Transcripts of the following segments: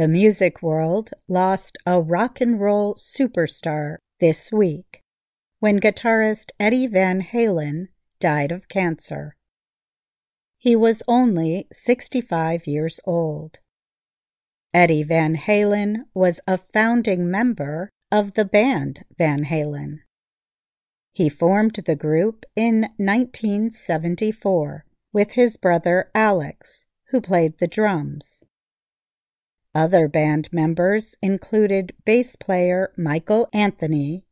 The music world lost a rock and roll superstar this week when guitarist Eddie Van Halen died of cancer. He was only 65 years old. Eddie Van Halen was a founding member of the band Van Halen. He formed the group in 1974 with his brother Alex, who played the drums. Other band members included bass player Michael Anthony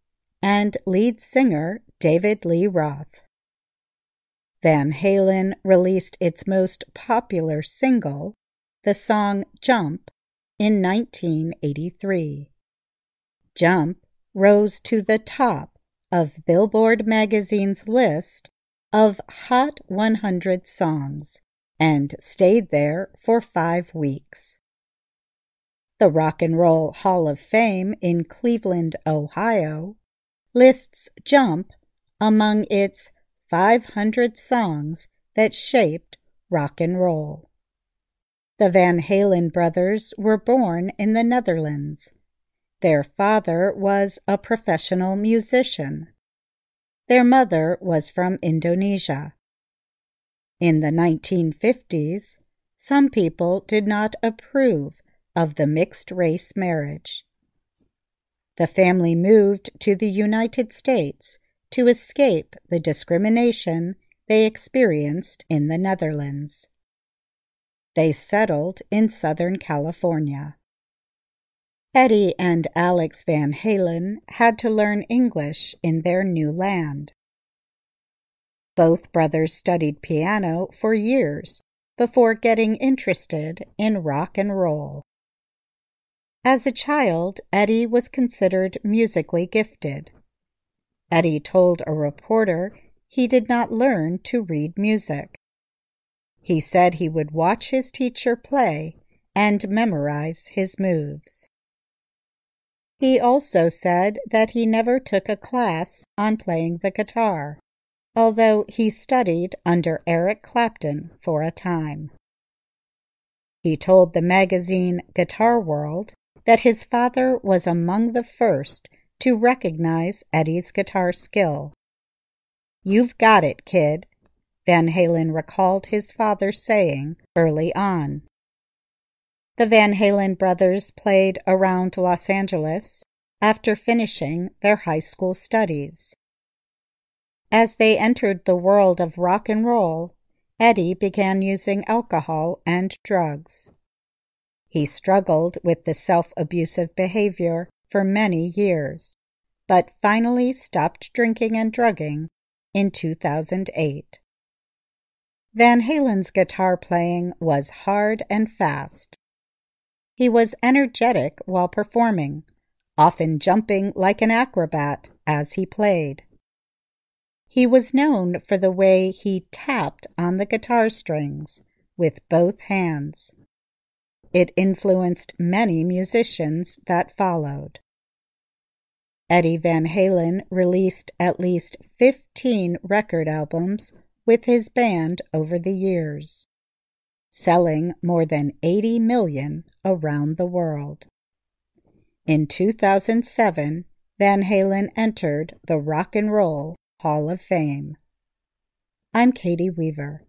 and lead singer David Lee Roth. Van Halen released its most popular single, the song Jump, in 1983. Jump rose to the top of Billboard magazine's list of Hot 100 songs and stayed there for five weeks. The Rock and Roll Hall of Fame in Cleveland, Ohio, lists Jump among its 500 songs that shaped rock and roll. The Van Halen brothers were born in the Netherlands. Their father was a professional musician. Their mother was from Indonesia. In the 1950s, some people did not approve of the mixed race marriage. The family moved to the United States to escape the discrimination they experienced in the Netherlands. They settled in Southern California. Eddie and Alex Van Halen had to learn English in their new land. Both brothers studied piano for years before getting interested in rock and roll. As a child, Eddie was considered musically gifted. Eddie told a reporter he did not learn to read music. He said he would watch his teacher play and memorize his moves. He also said that he never took a class on playing the guitar, although he studied under Eric Clapton for a time. He told the magazine Guitar World that his father was among the first to recognize Eddie's guitar skill. You've got it, kid, Van Halen recalled his father saying early on. The Van Halen brothers played around Los Angeles after finishing their high school studies. As they entered the world of rock and roll, Eddie began using alcohol and drugs. He struggled with the self abusive behavior for many years, but finally stopped drinking and drugging in 2008. Van Halen's guitar playing was hard and fast. He was energetic while performing, often jumping like an acrobat as he played. He was known for the way he tapped on the guitar strings with both hands. It influenced many musicians that followed. Eddie Van Halen released at least 15 record albums with his band over the years, selling more than 80 million around the world. In 2007, Van Halen entered the Rock and Roll Hall of Fame. I'm Caty Weaver.